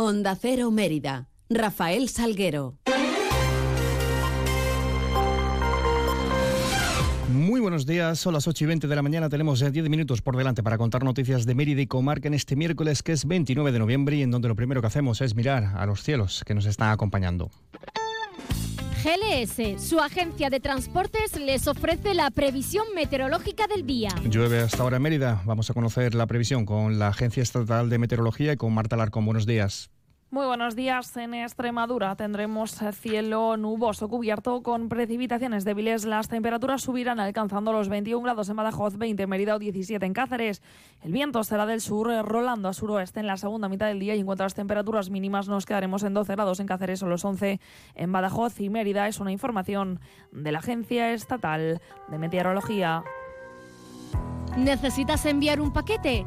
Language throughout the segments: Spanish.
Onda Cero Mérida. Rafael Salguero. Muy buenos días, son las 8 y 20 de la mañana, tenemos 10 eh, minutos por delante para contar noticias de Mérida y Comarca en este miércoles que es 29 de noviembre y en donde lo primero que hacemos es mirar a los cielos que nos están acompañando. GLS, su agencia de transportes, les ofrece la previsión meteorológica del día. Llueve hasta ahora en Mérida. Vamos a conocer la previsión con la Agencia Estatal de Meteorología y con Marta Larcón. Buenos días. Muy buenos días. En Extremadura tendremos cielo nuboso cubierto con precipitaciones débiles. Las temperaturas subirán alcanzando los 21 grados en Badajoz, 20 en Mérida o 17 en Cáceres. El viento será del sur, rolando a suroeste en la segunda mitad del día y en cuanto a las temperaturas mínimas nos quedaremos en 12 grados en Cáceres o los 11 en Badajoz y Mérida. Es una información de la Agencia Estatal de Meteorología. ¿Necesitas enviar un paquete?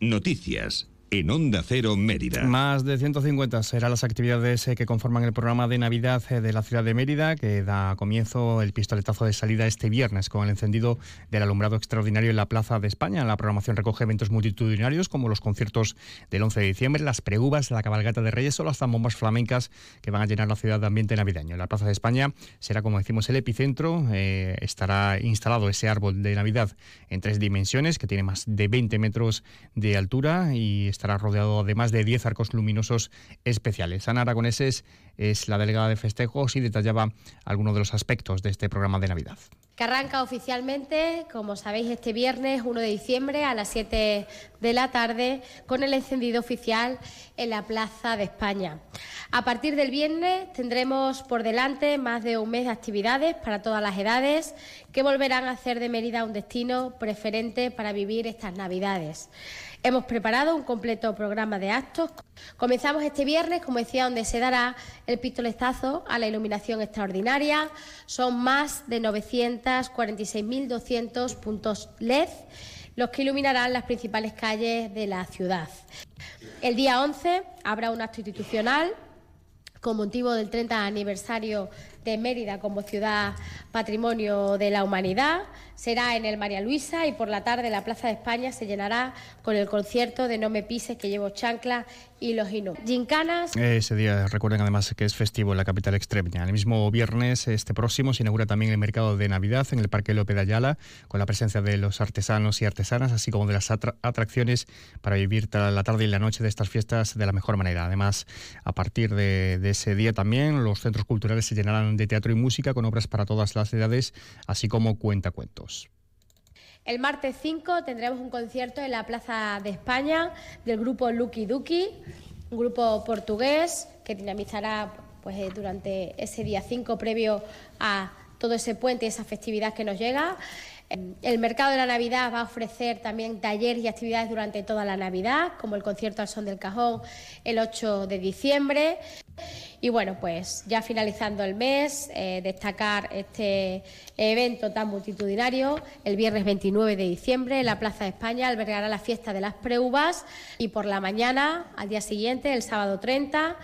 Noticias en Onda Cero Mérida. Más de 150 serán las actividades eh, que conforman el programa de Navidad eh, de la ciudad de Mérida, que da comienzo el pistoletazo de salida este viernes con el encendido del alumbrado extraordinario en la Plaza de España. La programación recoge eventos multitudinarios como los conciertos del 11 de diciembre, las preúvas, la cabalgata de Reyes o las zambombas flamencas que van a llenar la ciudad de ambiente navideño. La Plaza de España será, como decimos, el epicentro. Eh, estará instalado ese árbol de Navidad en tres dimensiones, que tiene más de 20 metros de altura y estará rodeado de más de 10 arcos luminosos especiales. Ana Aragoneses es la delegada de festejos y detallaba algunos de los aspectos de este programa de Navidad que arranca oficialmente, como sabéis, este viernes 1 de diciembre a las 7 de la tarde con el encendido oficial en la Plaza de España. A partir del viernes tendremos por delante más de un mes de actividades para todas las edades que volverán a hacer de Mérida un destino preferente para vivir estas Navidades. Hemos preparado un completo programa de actos. Comenzamos este viernes, como decía, donde se dará el pistoletazo a la iluminación extraordinaria. Son más de 946.200 puntos LED los que iluminarán las principales calles de la ciudad. El día 11 habrá un acto institucional con motivo del 30 aniversario de Mérida como ciudad patrimonio de la humanidad. Será en el María Luisa y por la tarde la Plaza de España se llenará con el concierto de No me pises que llevo chancla y los Inú. Gincanas. Ese día recuerden además que es festivo en la capital extremeña. El mismo viernes este próximo se inaugura también el mercado de Navidad en el Parque López de Ayala con la presencia de los artesanos y artesanas así como de las atracciones para vivir la tarde y la noche de estas fiestas de la mejor manera. Además, a partir de, de ese día también los centros culturales se llenarán de teatro y música con obras para todas las edades, así como cuentacuentos. El martes 5 tendremos un concierto en la Plaza de España del grupo Lucky Duki, un grupo portugués que dinamizará pues, eh, durante ese día 5 previo a todo ese puente y esa festividad que nos llega. El mercado de la Navidad va a ofrecer también talleres y actividades durante toda la Navidad, como el concierto al son del cajón el 8 de diciembre. Y bueno, pues ya finalizando el mes, eh, destacar este evento tan multitudinario. El viernes 29 de diciembre, la Plaza de España albergará la fiesta de las preuvas y por la mañana, al día siguiente, el sábado 30,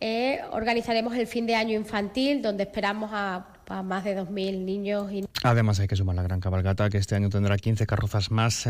eh, organizaremos el fin de año infantil, donde esperamos a para más de 2.000 niños. Además hay que sumar la gran cabalgata, que este año tendrá 15 carrozas más,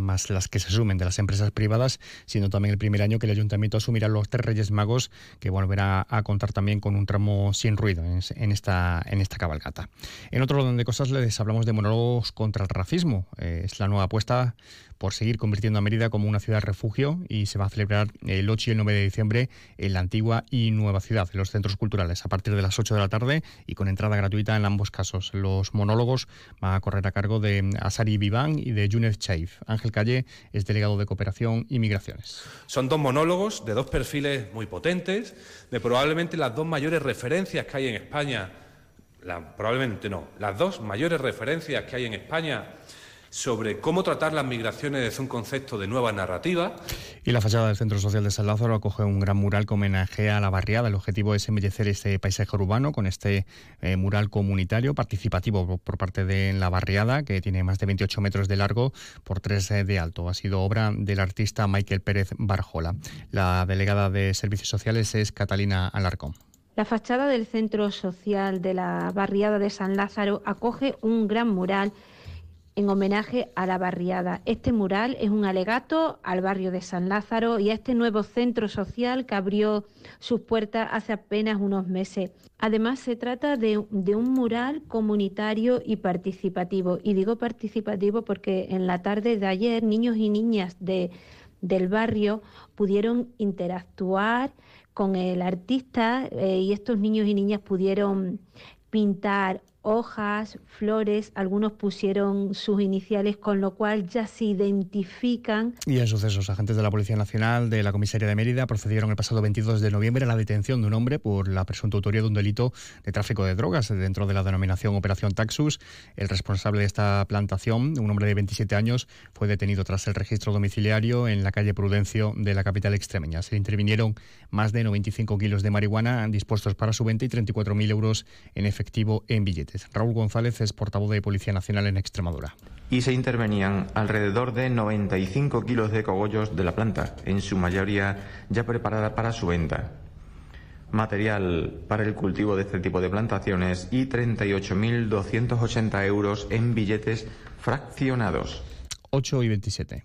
más las que se sumen de las empresas privadas, siendo también el primer año que el ayuntamiento asumirá los tres Reyes Magos, que volverá a contar también con un tramo sin ruido en, esta, en esta cabalgata. En otro orden de cosas les hablamos de monólogos contra el racismo. Eh, es la nueva apuesta por seguir convirtiendo a Mérida como una ciudad refugio y se va a celebrar el 8 y el 9 de diciembre en la antigua y nueva ciudad, en los centros culturales, a partir de las 8 de la tarde y con entrada gratuita en ambos casos. Los monólogos van a correr a cargo de Asari Viván y de Junet Chaif. Ángel Calle es delegado de Cooperación y Migraciones. Son dos monólogos de dos perfiles muy potentes, de probablemente las dos mayores referencias que hay en España, probablemente no, las dos mayores referencias que hay en España sobre cómo tratar las migraciones desde un concepto de nueva narrativa. Y la fachada del Centro Social de San Lázaro acoge un gran mural que homenajea a la barriada. El objetivo es embellecer este paisaje urbano con este eh, mural comunitario participativo por parte de la barriada, que tiene más de 28 metros de largo por 3 eh, de alto. Ha sido obra del artista Michael Pérez Barjola. La delegada de Servicios Sociales es Catalina Alarcón. La fachada del Centro Social de la barriada de San Lázaro acoge un gran mural en homenaje a la barriada. Este mural es un alegato al barrio de San Lázaro y a este nuevo centro social que abrió sus puertas hace apenas unos meses. Además, se trata de, un mural comunitario y participativo. Y digo participativo porque en la tarde de ayer niños y niñas de, del barrio pudieron interactuar con el artista eh, y estos niños y niñas pudieron pintar hojas, flores, algunos pusieron sus iniciales, con lo cual ya se identifican. Y en sucesos, agentes de la Policía Nacional de la Comisaría de Mérida procedieron el pasado 22 de noviembre a la detención de un hombre por la presunta autoría de un delito de tráfico de drogas dentro de la denominación Operación Taxus. El responsable de esta plantación, un hombre de 27 años, fue detenido tras el registro domiciliario en la calle Prudencio de la capital extremeña. Se intervinieron más de 95 kilos de marihuana dispuestos para su venta y 34.000 euros en efectivo en billetes. Raúl González es portavoz de Policía Nacional en Extremadura. Y se intervenían alrededor de 95 kilos de cogollos de la planta, en su mayoría ya preparada para su venta. Material para el cultivo de este tipo de plantaciones y 38.280 euros en billetes fraccionados. 8 y 27.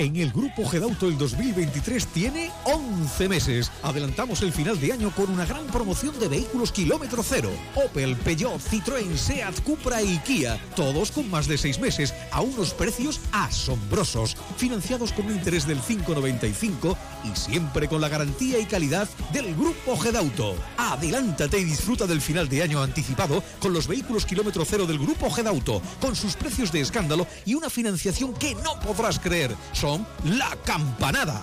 En el Grupo Gedauto el 2023 tiene 11 meses. Adelantamos el final de año con una gran promoción de vehículos kilómetro cero. Opel, Peugeot, Citroën, Seat, Cupra y Kia. Todos con más de 6 meses a unos precios asombrosos. Financiados con un interés del 5,95 y siempre con la garantía y calidad del Grupo Gedauto. Adelántate y disfruta del final de año anticipado con los vehículos kilómetro cero del Grupo Gedauto, con sus precios de escándalo y una financiación que no podrás creer. La campanada.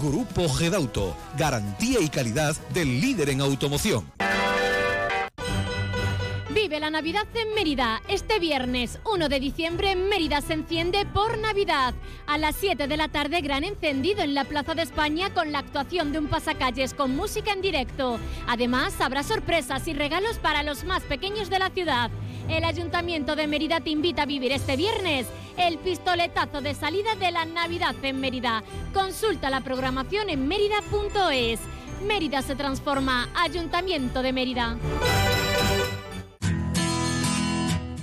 Grupo Gedauto, garantía y calidad del líder en automoción. Vive la Navidad en Mérida. Este viernes 1 de diciembre Mérida se enciende por Navidad. A las 7 de la tarde gran encendido en la Plaza de España con la actuación de un pasacalles con música en directo. Además habrá sorpresas y regalos para los más pequeños de la ciudad. El Ayuntamiento de Mérida te invita a vivir este viernes el pistoletazo de salida de la Navidad en Mérida. Consulta la programación en mérida.es. Mérida se transforma. Ayuntamiento de Mérida.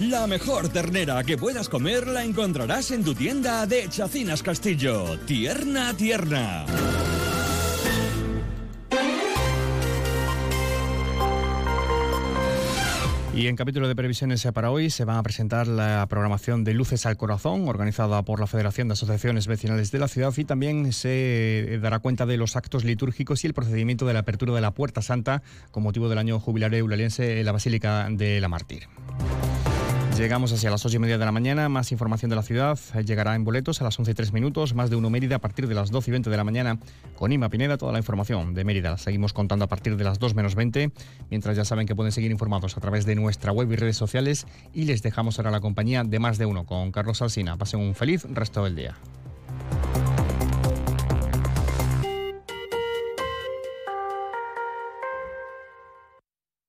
La mejor ternera que puedas comer la encontrarás en tu tienda de Chacinas Castillo. Tierna, tierna. Y en capítulo de previsiones para hoy se va a presentar la programación de Luces al Corazón, organizada por la Federación de Asociaciones Vecinales de la ciudad, y también se dará cuenta de los actos litúrgicos y el procedimiento de la apertura de la Puerta Santa con motivo del año jubilario eulaliense en la Basílica de la Mártir. Llegamos hacia las 8 y media de la mañana. Más información de la ciudad llegará en boletos a las 11 y 3 minutos. Más de uno Mérida a partir de las 12 y 20 de la mañana. Con Ima Pineda, toda la información de Mérida. seguimos contando a partir de las 2 menos 20. Mientras ya saben que pueden seguir informados a través de nuestra web y redes sociales. Y les dejamos ahora la compañía de más de uno con Carlos Alsina. Pasen un feliz resto del día.